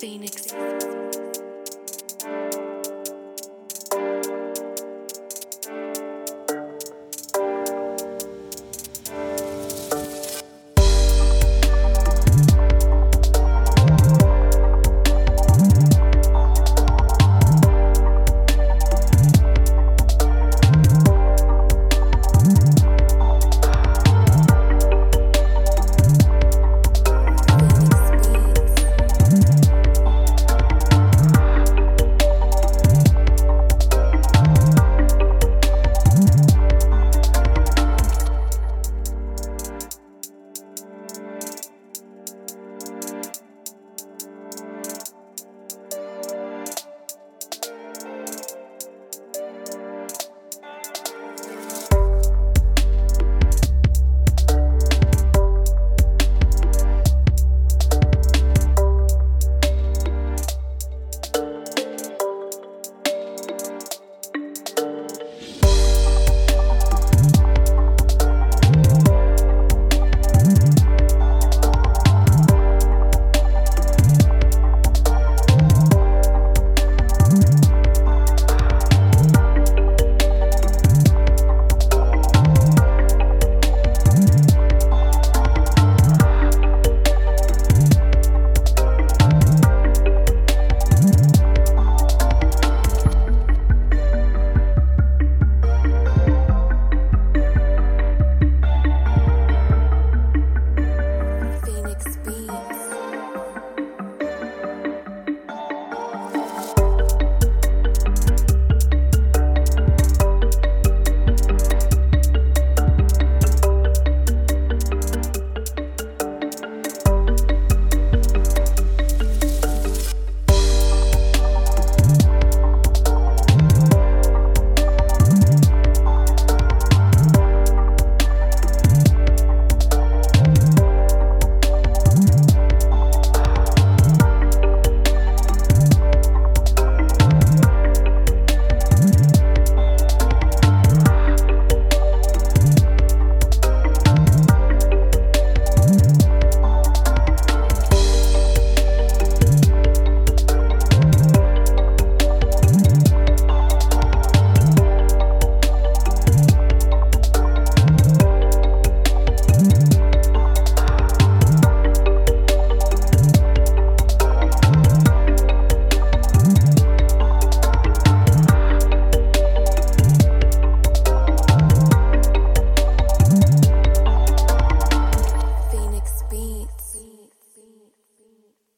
Phoenix.